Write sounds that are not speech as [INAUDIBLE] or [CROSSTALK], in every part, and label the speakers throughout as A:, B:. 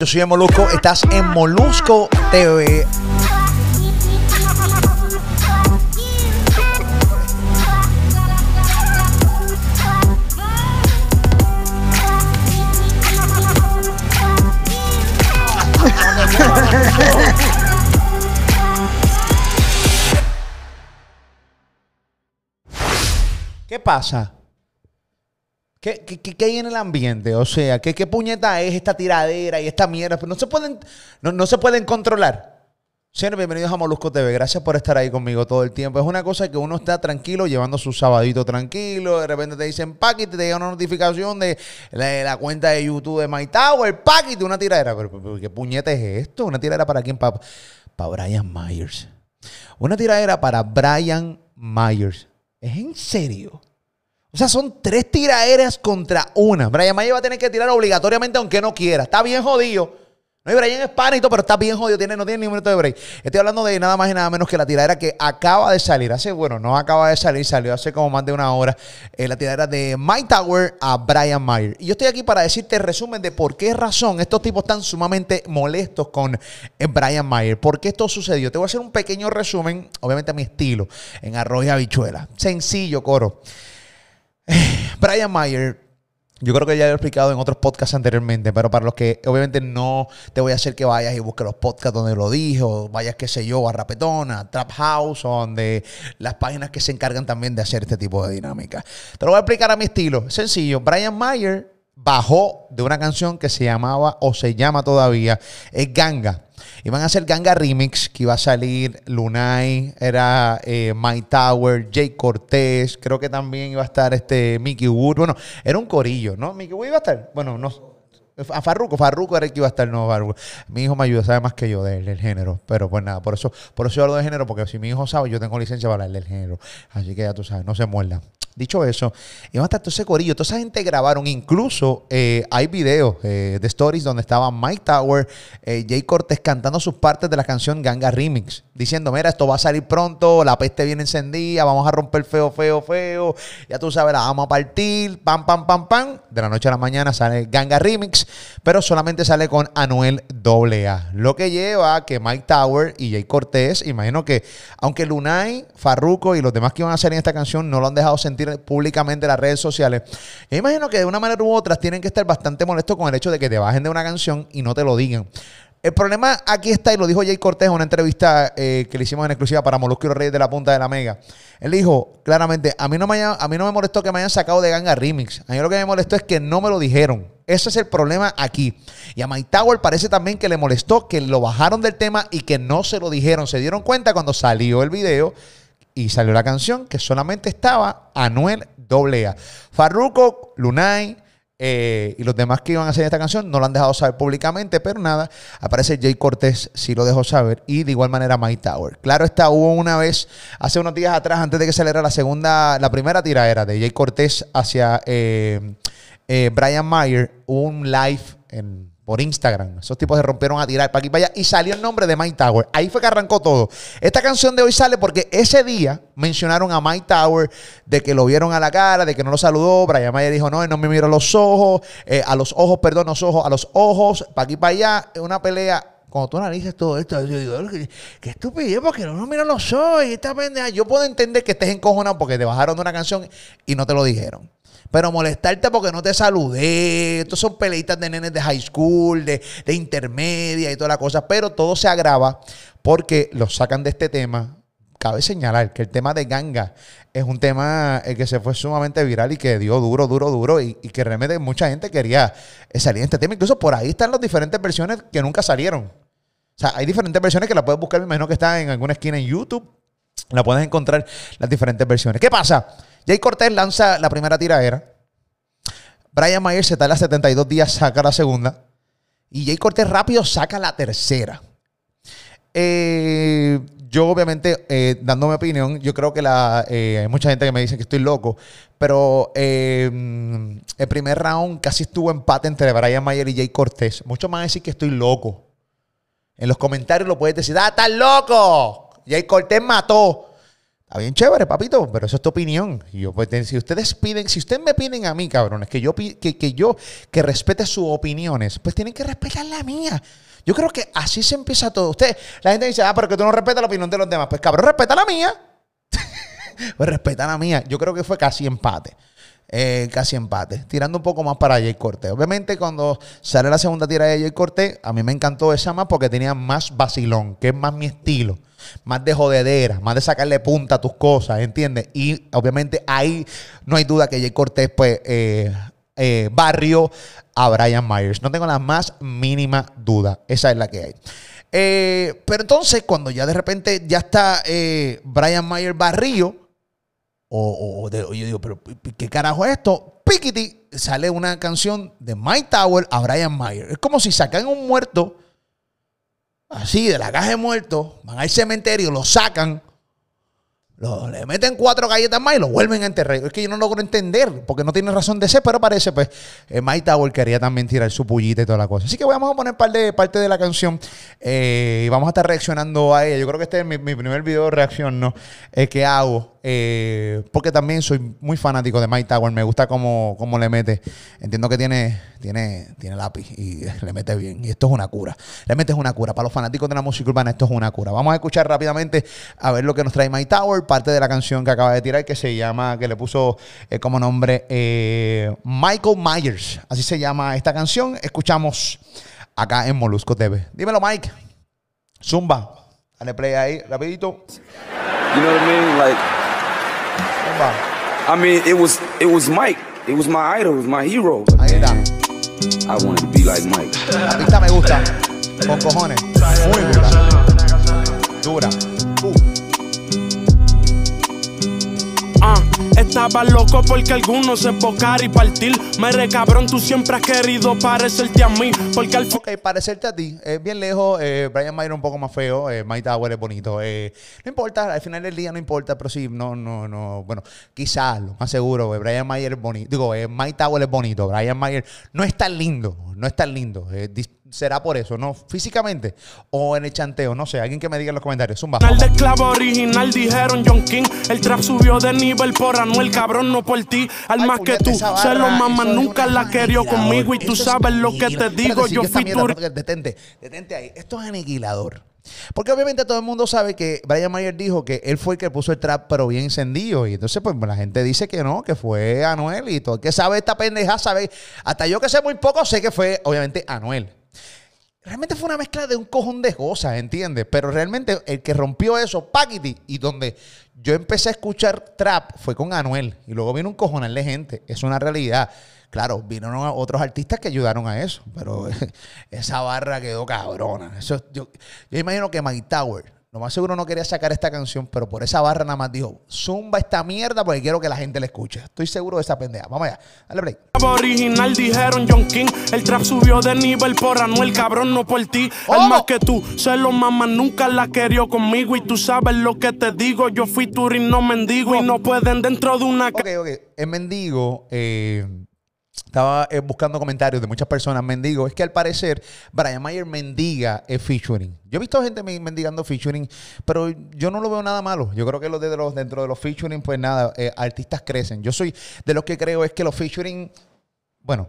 A: Yo soy Molusco, estás en Molusco TV. ¿Qué pasa? ¿Qué, qué, qué- hay en el ambiente? O sea, ¿qué, qué puñeta es esta tiradera y esta mierda? Pero no se pueden, no, no se pueden controlar. Señores, bienvenidos a Molusco TV. Gracias por estar ahí conmigo todo el tiempo. Es una cosa que uno está tranquilo, llevando su sabadito tranquilo. De repente te dicen pack te llega una notificación de la, cuenta de YouTube de My Tower. Pack una tiradera. Pero, ¿qué puñeta es esto? ¿Una tiradera para quién? Para, para Brian Myers. Una tiradera para Brian Myers. ¿Es en serio? O sea, son tres tiraderas contra una. Brian Mayer va a tener que tirar obligatoriamente aunque no quiera. Está bien jodido. No hay Brian es pero está bien jodido. No tiene ni un minuto de break. Estoy hablando de nada más y nada menos que la tiradera que acaba de salir. Hace, bueno, no acaba de salir, salió hace como más de una hora. eh, la tiradera de Mike Tower a Brian Mayer. Y yo estoy aquí para decirte el resumen de por qué razón estos tipos están sumamente molestos con eh, Brian Mayer. ¿Por qué esto sucedió? Te voy a hacer un pequeño resumen, obviamente a mi estilo, en arroz y habichuela. Sencillo, coro. [LAUGHS] Brian Mayer, yo creo que ya lo he explicado en otros podcasts anteriormente, pero para los que obviamente no te voy a hacer que vayas y busques los podcasts donde lo dije, vayas, qué sé yo, a Rapetón, a Trap House, donde las páginas que se encargan también de hacer este tipo de dinámica. Te lo voy a explicar a mi estilo. Sencillo, Brian Mayer bajó de una canción que se llamaba, o se llama todavía, es Ganga. Iban a hacer Ganga Remix, que iba a salir Lunay, era eh, My Tower, Jay Cortés, creo que también iba a estar este Mickey Wood. Bueno, era un corillo, ¿no? Mickey Wood iba a estar. Bueno, no. A Farruko, Farruko era el que iba a estar, no Farruko. Mi hijo me ayuda, sabe más que yo del, del género. Pero pues nada, por eso, por eso yo hablo de género, porque si mi hijo sabe, yo tengo licencia para hablar del género. Así que ya tú sabes, no se muerda. Dicho eso, iban a estar todo ese corillo, toda esa gente grabaron, incluso eh, hay videos eh, de stories donde estaba Mike Tower, eh, Jay Cortés cantando sus partes de la canción Ganga Remix, diciendo, mira, esto va a salir pronto, la peste viene encendida, vamos a romper feo, feo, feo, ya tú sabes, la vamos a partir, pam, pam, pam, pam, de la noche a la mañana sale Ganga Remix, pero solamente sale con Anuel AA, lo que lleva a que Mike Tower y Jay Cortés, imagino que, aunque Lunay, Farruko y los demás que iban a hacer en esta canción no lo han dejado sentir públicamente en las redes sociales, yo imagino que de una manera u otra tienen que estar bastante molestos con el hecho de que te bajen de una canción y no te lo digan. El problema aquí está, y lo dijo Jay Cortés en una entrevista eh, que le hicimos en exclusiva para Molusco y Reyes de la Punta de la Mega. Él dijo claramente, a mí, no me haya- a mí no me molestó que me hayan sacado de Ganga Remix. A mí lo que me molestó es que no me lo dijeron. Ese es el problema aquí. Y a Mike parece también que le molestó que lo bajaron del tema y que no se lo dijeron. Se dieron cuenta cuando salió el video y salió la canción que solamente estaba Anuel AA. Farruko, Lunay eh, y los demás que iban a hacer esta canción no lo han dejado saber públicamente, pero nada, aparece Jay Cortés, sí lo dejó saber, y de igual manera Mike Tower. Claro está, hubo una vez, hace unos días atrás, antes de que saliera la segunda, la primera tiradera de Jay Cortés hacia eh, eh, Brian Mayer, un live en, por Instagram. Esos tipos se rompieron a tirar para aquí para allá y salió el nombre de Mike Tower. Ahí fue que arrancó todo. Esta canción de hoy sale porque ese día mencionaron a Mike Tower de que lo vieron a la cara, de que no lo saludó. Brian Mayer dijo, no, él no me miró a los ojos, eh, a los ojos, perdón, los ojos, a los ojos, para aquí para allá. Una pelea cuando tú analizas todo esto, yo digo, qué, qué estupidez, porque no nos miran los ojos y esta pendeja. Yo puedo entender que estés encojonado porque te bajaron de una canción y no te lo dijeron. Pero molestarte porque no te saludé. Estos son peleitas de nenes de high school, de, de intermedia y toda la cosa. Pero todo se agrava porque los sacan de este tema. Cabe señalar que el tema de ganga es un tema eh, que se fue sumamente viral y que dio duro, duro, duro. Y, y que realmente mucha gente quería eh, salir en este tema. Incluso por ahí están las diferentes versiones que nunca salieron. O sea, hay diferentes versiones que la puedes buscar, me imagino que está en alguna esquina en YouTube. La puedes encontrar las diferentes versiones. ¿Qué pasa? Jay Cortés lanza la primera tiradera. Brian Mayer se tarda 72 días, saca la segunda. Y Jay Cortés rápido saca la tercera. Eh, yo, obviamente, eh, dando mi opinión, yo creo que la, eh, hay mucha gente que me dice que estoy loco, pero eh, el primer round casi estuvo empate entre Brian Mayer y Jay Cortés. Muchos a decir que estoy loco. En los comentarios lo puedes decir, ¡ah, estás loco! Jay Cortés mató. Está bien chévere, papito, pero eso es tu opinión. Y yo, pues, si ustedes piden, si ustedes me piden a mí, cabrones, que yo, que, que yo, que respete sus opiniones, pues tienen que respetar la mía. Yo creo que así se empieza todo. Usted, la gente dice, ah, pero que tú no respetas la opinión de los demás. Pues cabrón, respeta la mía. [LAUGHS] pues respeta la mía. Yo creo que fue casi empate. Eh, casi empate. Tirando un poco más para Jay Cortés. Obviamente, cuando sale la segunda tira de Jay Cortés, a mí me encantó esa más porque tenía más vacilón, que es más mi estilo. Más de jodedera, más de sacarle punta a tus cosas, ¿entiendes? Y obviamente ahí no hay duda que Jay Cortés, pues, eh, eh, barrio a Brian Myers. No tengo la más mínima duda. Esa es la que hay. Eh, pero entonces, cuando ya de repente ya está eh, Brian Myers barrio, o, yo digo, pero ¿qué carajo es esto? Pikiti sale una canción de Mike Tower a Brian Myers. Es como si sacan un muerto, así, de la caja de muertos, van al cementerio, lo sacan le meten cuatro galletas más y lo vuelven a enterrar. Es que yo no logro entender, porque no tiene razón de ser, pero parece, pues, eh, Mike Tower quería también tirar su pullita y toda la cosa. Así que vamos a poner parte de, parte de la canción eh, y vamos a estar reaccionando a ella. Yo creo que este es mi, primer video de reacción, ¿no? Eh, que hago. Eh, porque también soy muy fanático de Mike Tower. Me gusta cómo, cómo le mete. Entiendo que tiene, tiene, tiene lápiz y [LAUGHS] le mete bien. Y esto es una cura. Realmente es una cura. Para los fanáticos de la música urbana, esto es una cura. Vamos a escuchar rápidamente a ver lo que nos trae Mike Tower. Parte de la canción que acaba de tirar, que se llama, que le puso eh, como nombre eh, Michael Myers. Así se llama esta canción. Escuchamos acá en Molusco TV. Dímelo, Mike. Zumba. Dale play ahí, rapidito.
B: You know what I mean? Like. I mean, it was it was Mike. It was my idol. It was my hero.
A: Ahí está.
B: I wanted to be like Mike.
A: La pista me gusta. Con cojones. Muy dura. Dura. Uh.
C: Estaba loco porque algunos se enfocar y partir. Me cabrón, tú siempre has querido parecerte a mí. Porque al
A: Ok, parecerte a ti. Es bien lejos. Eh, Brian Mayer un poco más feo. Eh, Mike Tower es bonito. Eh, no importa, al final del día no importa, pero sí, no, no, no. Bueno, quizás, lo más seguro, eh, Brian Mayer es bonito. Digo, eh, Mike Tower es bonito. Brian Mayer no es tan lindo. No es tan lindo. Eh, será por eso, ¿no? Físicamente o en el chanteo, no sé. Alguien que me diga en los comentarios. Zumba.
C: El esclavo original dijeron John King. El trap subió de nivel por Anuel, cabrón, no por ti. Al más que tú, se lo mamá nunca la querió conmigo y tú sabes lo que te digo. yo fui tu...
A: Detente, detente ahí. Esto es aniquilador. Porque obviamente todo el mundo sabe que Brian Mayer dijo que él fue el que puso el trap, pero bien encendido. Y entonces, pues la gente dice que no, que fue Anuel y todo el que sabe esta pendeja sabe. Hasta yo que sé muy poco, sé que fue obviamente Anuel. Realmente fue una mezcla de un cojón de cosas, ¿entiendes? Pero realmente el que rompió eso, Paquiti, y donde yo empecé a escuchar trap fue con Anuel. Y luego vino un cojonal de gente. Es una realidad. Claro, vinieron otros artistas que ayudaron a eso, pero [LAUGHS] esa barra quedó cabrona. Eso, yo, yo imagino que Mike Tower, lo más seguro no quería sacar esta canción, pero por esa barra nada más dijo, zumba esta mierda porque quiero que la gente la escuche. Estoy seguro de esa pendeja. Vamos allá, dale play.
C: Original dijeron John King, el trap subió de nivel por Anuel, cabrón, no por ti. El más que tú, se lo mamá nunca la querió conmigo y tú sabes lo que te digo. Yo fui turín, no mendigo y no pueden dentro de una...
A: Ok, ok, es mendigo, eh estaba eh, buscando comentarios de muchas personas, mendigo, es que al parecer Brian Mayer mendiga es featuring. Yo he visto gente mendigando featuring, pero yo no lo veo nada malo. Yo creo que lo de los, dentro de los featuring, pues nada, eh, artistas crecen. Yo soy de los que creo es que los featuring, bueno,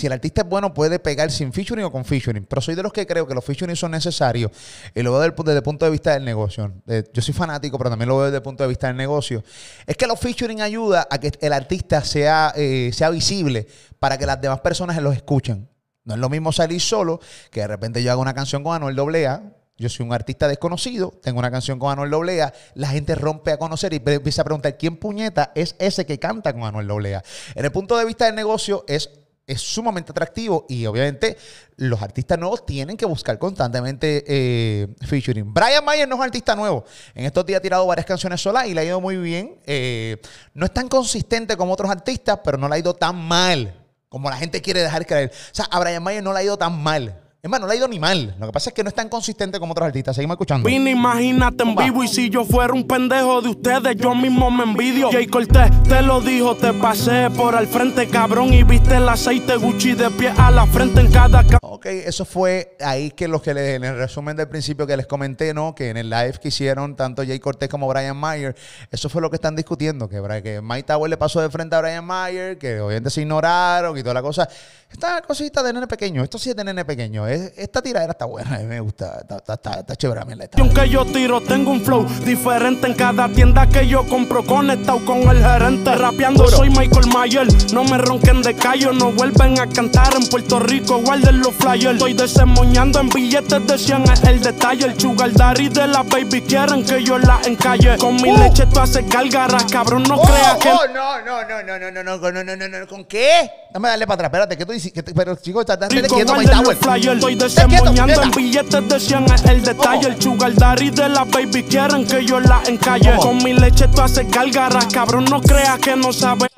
A: si el artista es bueno, puede pegar sin featuring o con featuring. Pero soy de los que creo que los featuring son necesarios. Y lo veo desde, el punto de vista del negocio. yo soy fanático, pero también lo veo desde el punto de vista del negocio. Es que los featuring ayuda a que el artista sea, eh, sea visible para que las demás personas los escuchen. No es lo mismo salir solo que de repente yo hago una canción con Anuel AA. Yo soy un artista desconocido, tengo una canción con Anuel AA, la gente rompe a conocer y empieza a preguntar quién puñeta es ese que canta con Anuel AA. En el punto de vista del negocio es es sumamente atractivo y obviamente los artistas nuevos tienen que buscar constantemente eh, featuring. Brian Mayer no es un artista nuevo. En estos días ha tirado varias canciones solas y le ha ido muy bien. Eh, no es tan consistente como otros artistas, pero no le ha ido tan mal como la gente quiere dejar creer. O sea, a Brian Mayer no le ha ido tan mal. Hermano, no le ha ido ni mal. Lo que pasa es que no es tan consistente como otros artistas. Seguimos escuchando.
C: Vine, imagínate en vivo. Y si yo fuera un pendejo de ustedes, yo mismo me envidio. Jay Cortés te lo dijo, te pasé por al frente, cabrón. Y viste el aceite Gucci de pie a la frente en cada.
A: Ok, eso fue ahí que los que les, en el resumen del principio que les comenté, ¿no? Que en el live que hicieron tanto Jay Cortés como Brian Mayer, eso fue lo que están discutiendo. Que, que Mike Tower le pasó de frente a Brian Mayer, que obviamente se ignoraron y toda la cosa. Esta cosita de nene pequeño, esto sí es de nene pequeño. esta tiradera está buena, a mí me gusta, está, está, está, chévere a mí la
C: Aunque yo tiro, tengo un flow diferente en cada tienda que yo compro, conectado con el gerente. Rapeando soy Michael Mayer, no me ronquen de callo, no vuelven a cantar en Puerto Rico, guarden los flyers. Estoy desemoñando en billetes de 100 es el detalle. El sugar daddy de la baby quieren que yo la encalle. Con mi leche tú haces gálgaras, cabrón, no creas que...
A: Oh, no, no, no, no, no, no, no, no, no, no, no, ¿con qué? Dame darle para atrás, espérate, que tú pero chicos, estás quieto, My Tower.
C: Estoy desemboñando en billetes de 100 es el detalle. El sugar daddy de la baby quieren que yo la encalle. Con mi leche tú haces gálgaras, cabrón, no creas que no sabes.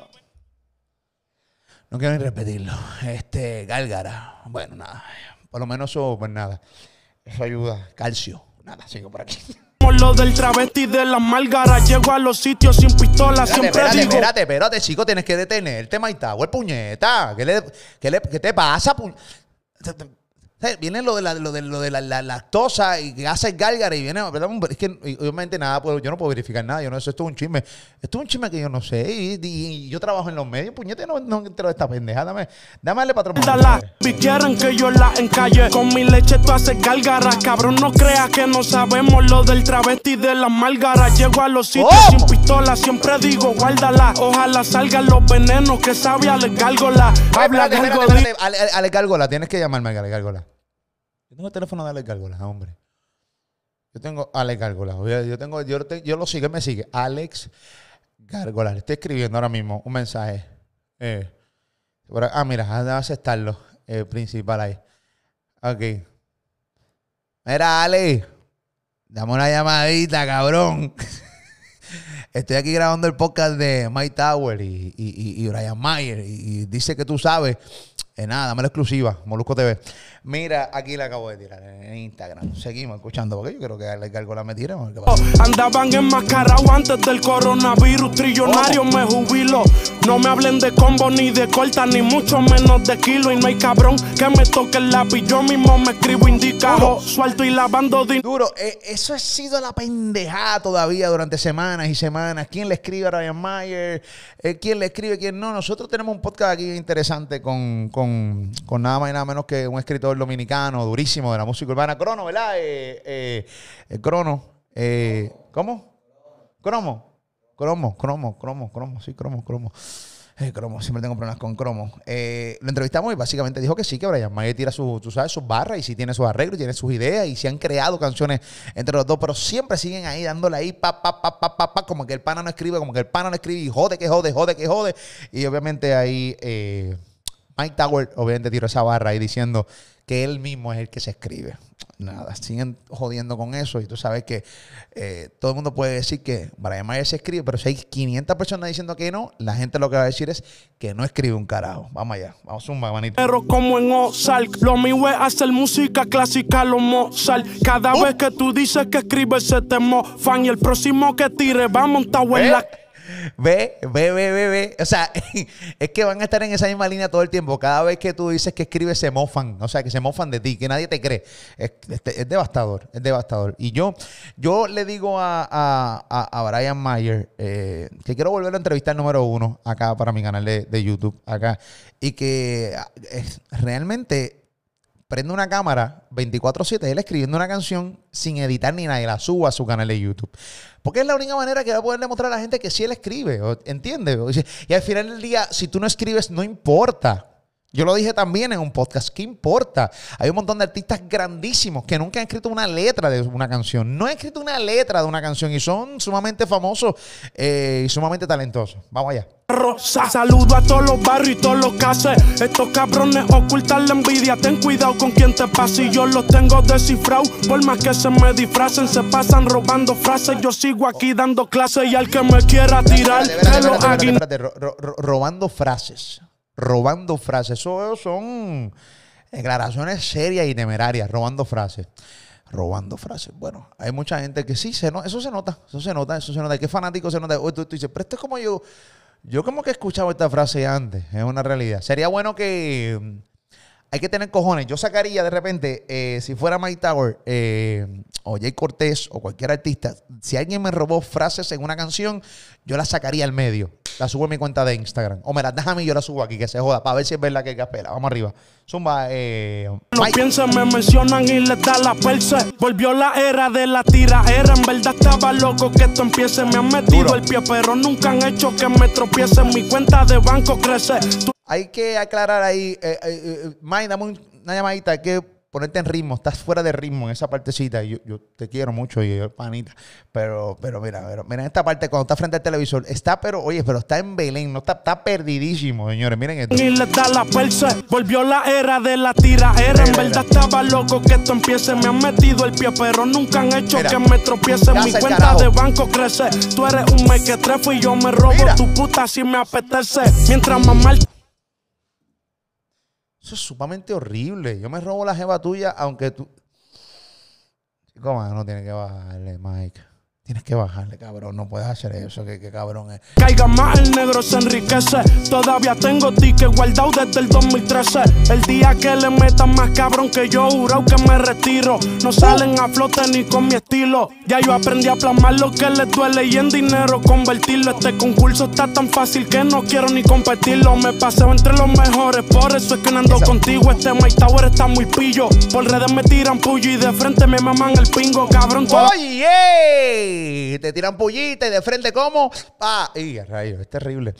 A: No quiero ni repetirlo. Este, gálgara. Bueno, nada. Por lo menos eso, pues nada. Eso ayuda. Calcio. Nada, sigo por aquí.
C: Lo del travesti de la málgara. Llego a los sitios sin pistola. siempre
A: espérate,
C: digo.
A: Espérate, espérate, chico. Tienes que detenerte, Maitagüe, puñeta. ¿Qué, le, qué, le, ¿Qué te pasa, puñeta? Viene lo de la, lo de, lo de la, lactosa y que hace gálgara y viene. Es que obviamente nada, pues, yo no puedo verificar nada. Yo no sé, esto es un chisme. Esto es un chisme que yo no sé. Y, yo trabajo en los medios. Puñete, no, no entro de esta pendeja. Dame, dame darle patrón.
C: quieren que yo la encalle. Con mi leche tú haces gálgara. Cabrón, no creas que no sabemos lo del travesti de la málgara. Llego a los sitios sin pistola. Siempre digo, guárdala. Ojalá salgan los venenos que sabe Ale Gárgola. Habla
A: espérate, Ale, Gárgola, tienes que llamarme Ale Gárgola. Yo tengo el teléfono de Alex Gárgola, hombre. Yo tengo Alex Gárgola. Yo, tengo, yo, yo lo sigo, me sigue. Alex Gárgola. Le estoy escribiendo ahora mismo un mensaje. Eh, ah, mira, déjame aceptarlo. El principal ahí. Ok. Mira, Alex. Dame una llamadita, cabrón. [LAUGHS] Estoy aquí grabando el podcast de Mike Tower y, y, y Brian Mayer. Y, dice que tú sabes. Eh, nada, dame la exclusiva, Molusco TV. Mira, aquí la acabo de tirar en Instagram. Seguimos escuchando porque yo creo que le cargo la mentira.
C: Andaban enmascarados antes del coronavirus. Trillonario me jubilo. No me hablen de combo ni de corta, ni mucho menos de kilo. Y no hay cabrón que me toque el lápiz. Yo mismo me escribo indicado. Suelto y lavando dinero.
A: Duro, eh, eso ha sido la pendejada todavía durante semanas y semanas. ¿Quién le escribe a Ryan Mayer? Eh, ¿Quién le escribe? ¿Quién no? Nosotros tenemos un podcast aquí interesante con, con, con nada más y nada menos que un escritor dominicano, durísimo de la música urbana. Crono, ¿verdad? Eh, eh, eh crono. Eh, ¿Cómo? Cromo. Cromo, cromo, cromo, cromo, sí, cromo, cromo. Eh, cromo, siempre tengo problemas con cromo. lo entrevistamos y básicamente dijo que sí, que Brian Mayer tira su, tú sabes, sus barras y sí tiene sus arreglos, tiene sus ideas y se han creado canciones entre los dos, pero siempre siguen ahí dándole ahí pa, pa, pa, pa, pa, pa, como que el pana no escribe, como que el pana no escribe y jode, que jode, jode, que jode. Y obviamente ahí Mike Tower obviamente tiró esa barra ahí diciendo que él mismo es el que se escribe. Nada, siguen jodiendo con eso y tú sabes que eh, todo el mundo puede decir que Brian Mayer se escribe, pero si hay 500 personas diciendo que no, la gente lo que va a decir es que no escribe un carajo. Vamos allá, vamos a un manito.
C: Pero como en Ozark, lo mío es hacer música clásica, lo Mozart. Cada oh. vez que tú dices que escribes se te mofan y el próximo que tire va montado en ¿Eh? la...
A: Ve, ve, ve, ve, ve. O sea, [LAUGHS] es que van a estar en esa misma línea todo el tiempo. Cada vez que tú dices que escribes, se mofan. O sea, que se mofan de ti, que nadie te cree. Es, devastador, es devastador. Y yo, yo le digo a, a, Brian Mayer eh, que quiero volver a entrevistar número uno acá para mi canal de, de YouTube, acá. Y que es, realmente prende una cámara 24-7, él escribiendo una canción sin editar ni nada y la suba a su canal de YouTube. Porque es la única manera que va a poder demostrar a la gente que sí él escribe, ¿entiendes? Y al final del día, si tú no escribes, no importa. Yo lo dije también en un podcast, ¿qué importa? Hay un montón de artistas grandísimos que nunca han escrito una letra de una canción. No han escrito una letra de una canción y son sumamente famosos eh, y sumamente talentosos. Vamos allá.
C: Rosa. Saludo a todos los barrios y todos los cases. Estos cabrones ocultan la envidia. Ten cuidado con quien te pase. Y yo los tengo descifrados. Por más que se me disfracen, se pasan robando frases. Yo sigo aquí dando clases y al que me quiera tirar,
A: robando frases robando frases. Eso son Declaraciones serias y temerarias, robando frases. Robando frases. Bueno, hay mucha gente que sí, se no, eso se nota, eso se nota, eso se nota. ¿Qué fanático se nota? tú, dices, pero esto es como yo. Yo como que he escuchado esta frase antes, es una realidad. Sería bueno que mm, hay que tener cojones. Yo sacaría de repente, eh, si fuera Mike Tower eh, o Jay Cortés o cualquier artista, si alguien me robó frases en una canción, yo la sacaría al medio la subo en mi cuenta de Instagram. O me la deja a mí y yo la subo aquí, que se joda, para ver si es verdad que hay capela. Vamos arriba. Zumba, eh.
C: No piensen, me mencionan y les da la perse. Volvió la era de la tira era. En verdad estaba loco que esto empiece. Me han metido el pie, pero nunca han hecho que me tropiece. Mi cuenta de banco crece.
A: Hay que aclarar ahí. Eh, eh, eh Mike, dame una llamadita. que ponerte en ritmo, estás fuera de ritmo en esa partecita. Yo, yo te quiero mucho y yo, panita. Pero, pero mira, pero, mira, en esta parte, cuando está frente al televisor, está, pero, oye, pero está en Belén, no está, está perdidísimo, señores. Miren esto.
C: Y le da la perse, volvió la era de la tira era. En verdad estaba loco que esto empiece. Me han metido el pie, pero nunca han hecho que me tropiece. Mi cuenta de banco crece. Tú eres un mequetrefo y yo me robo tu puta si me apetece. Mientras mamá
A: eso es sumamente horrible. Yo me robo la jeva tuya, aunque tú. ¿Cómo no tiene que bajarle, Mike? Tienes que bajarle, cabrón. No puedes hacer eso. Que, cabrón es.
C: Caiga más, el negro se enriquece. Todavía tengo tickets guardado desde el 2013. El día que le metan más cabrón que yo, juro que me retiro. No salen a flote ni con mi estilo. Ya yo aprendí a plasmar lo que les duele y en dinero convertirlo. Este concurso está tan fácil que no quiero ni competirlo. Me paseo entre los mejores, por eso es que no ando contigo. Este Mike Tower está muy pillo. Por redes me tiran puyo y de frente me maman el pingo, cabrón.
A: Oye, te tiran pullita y de frente como, pa, y rayos, es terrible.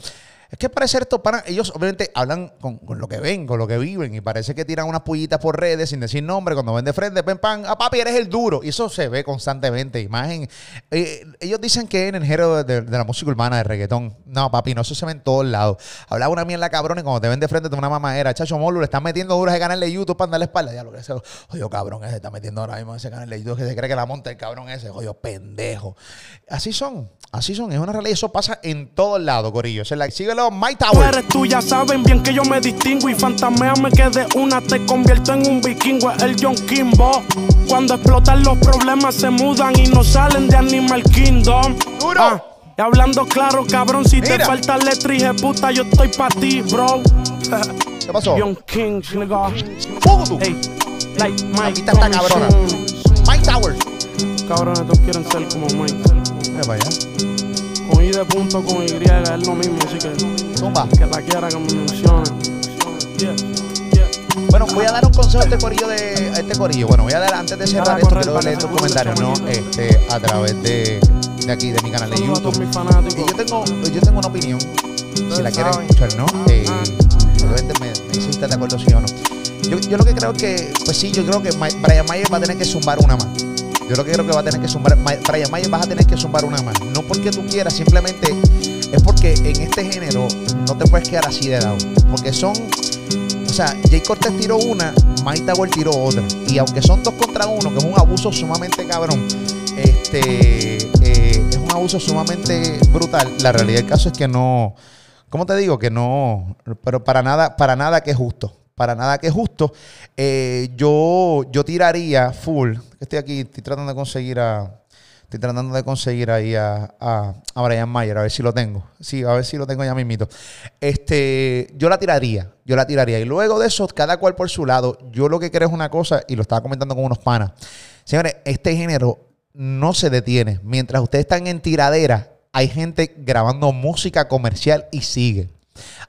A: Es que parece esto para ellos obviamente hablan con, lo que ven, con lo que viven y parece que tiran unas pullitas por redes sin decir nombre cuando ven de frente, pen pan, ah, papi eres el duro y eso se ve constantemente. Imagen, eh, ellos dicen que en el género de, la música urbana de reggaetón, no papi, no eso se ve en todos lados. Hablaba una mierda cabrón y cuando te ven de frente de una mamadera, chacho molo, le están metiendo duras de canal de YouTube para darle espalda, ya lo que sea, oye cabrón ese está metiendo ahora mismo ese canal de YouTube que se cree que la monta el cabrón ese, oye pendejo. Así son, así son, es una realidad, eso pasa en todos lados, corillo. Síguelo My Tower.
C: Eres tú, ya saben bien que yo me distingo y fantameame que de una te convierto en un vikingo. el John Kimbo. Cuando explotan los problemas se mudan y no salen de Animal Kingdom.
A: Duro. Ah,
C: y hablando claro, cabrón, si te falta letra y puta, yo estoy pa' ti, bro.
A: ¿Qué pasó? [LAUGHS]
C: Young King, nigga.
A: Hey, like Mike. está cabrona. Mike Tower.
C: Cabrones, todos quieren ser como Mike.
A: Eh, vaya
C: de punto con Y es lo mismo, así que. La quiera que me mencione.
A: Bueno, voy a dar un consejo a este corillo de a este corillo. Bueno, voy a dar antes de cerrar esto, quiero leer tus comentarios, ¿no? Este, a través de, de aquí, de mi canal de YouTube. Y yo tengo, yo tengo una opinión. Si la quieren escuchar, ¿no? Eh, obviamente me, me si de acuerdo sí o no. Yo, yo lo que creo que, pues sí, yo creo que Brian Mayer va a tener que zumbar una más. Yo lo que creo que va a tener que sumar, Brian Mayer vas a tener que sumar una más. No porque tú quieras, simplemente es porque en este género no te puedes quedar así de lado. Porque son, o sea, Jay Cortez tiró una, Mike Tower tiró otra. Y aunque son dos contra uno, que es un abuso sumamente cabrón, este, eh, es un abuso sumamente brutal. La realidad del caso es que no, ¿cómo te digo? Que no, pero para nada, para nada que es justo para nada que justo. Eh, yo, yo tiraría full. Estoy aquí, estoy tratando de conseguir a. Estoy tratando de conseguir ahí a, a, Brian Mayer, a ver si lo tengo. Sí, a ver si lo tengo ya mismito. Este, yo la tiraría, yo la tiraría. Y luego de eso, cada cual por su lado. Yo lo que creo es una cosa, y lo estaba comentando con unos panas. Señores, este género no se detiene. Mientras ustedes están en tiradera, hay gente grabando música comercial y sigue.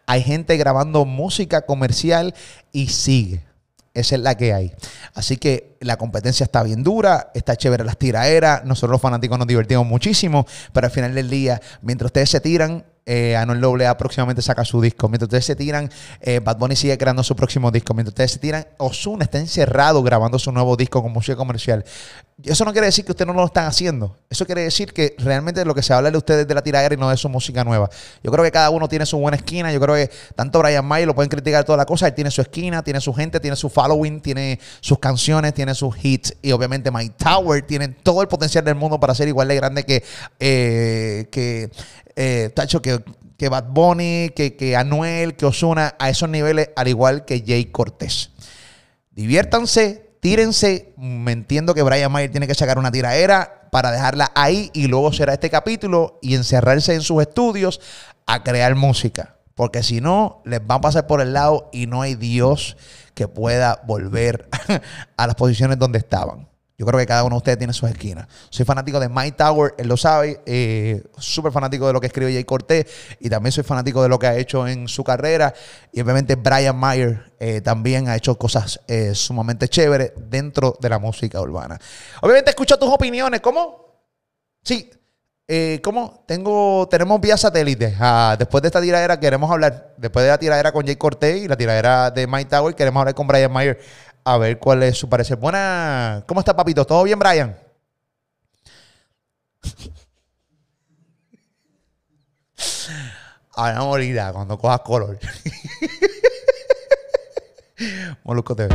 A: Hay gente grabando música comercial y sigue. Esa es la que hay. Así que la competencia está bien dura, está chévere las tiraderas. Nosotros los fanáticos nos divertimos muchísimo, pero al final del día, mientras ustedes se tiran, eh, Anuel AA próximamente saca su disco. Mientras ustedes se tiran, eh, Bad Bunny sigue creando su próximo disco. Mientras ustedes se tiran, Ozuna está encerrado grabando su nuevo disco con música comercial. Eso no quiere decir que ustedes no lo están haciendo. Eso quiere decir que realmente lo que se habla de ustedes de la tiradera y no de su música nueva. Yo creo que cada uno tiene su buena esquina. Yo creo que tanto Brian May lo pueden criticar toda la cosa. Él tiene su esquina, tiene su gente, tiene su following, tiene sus canciones, tiene sus hits. Y obviamente My Tower tiene todo el potencial del mundo para ser igual de grande que, eh, que eh, Tacho, que, que Bad Bunny, que, que Anuel, que Osuna, a esos niveles, al igual que Jay Cortés. Diviértanse, tírense. Me entiendo que Brian Mayer tiene que sacar una tiraera para dejarla ahí y luego será este capítulo y encerrarse en sus estudios a crear música. Porque si no, les va a pasar por el lado y no hay Dios que pueda volver [LAUGHS] a las posiciones donde estaban. Yo creo que cada uno de ustedes tiene sus esquinas. Soy fanático de Mike Tower, él lo sabe. Eh, Súper fanático de lo que escribe Jay Cortés. Y también soy fanático de lo que ha hecho en su carrera. Y obviamente Brian Mayer eh, también ha hecho cosas eh, sumamente chéveres dentro de la música urbana. Obviamente escucho tus opiniones. ¿Cómo? Sí. ¿Cómo? Tengo, tenemos vía satélite. Ah, después de esta tiradera queremos hablar, después de la tiradera con Jay Cortés y la tiradera de Mike Tower, queremos hablar con Brian Mayer a ver cuál es su parecer. Buena. ¿Cómo está, papito? ¿Todo bien, Brian? [LAUGHS] Ahora morirá cuando cojas color. [LAUGHS] Molusco TV.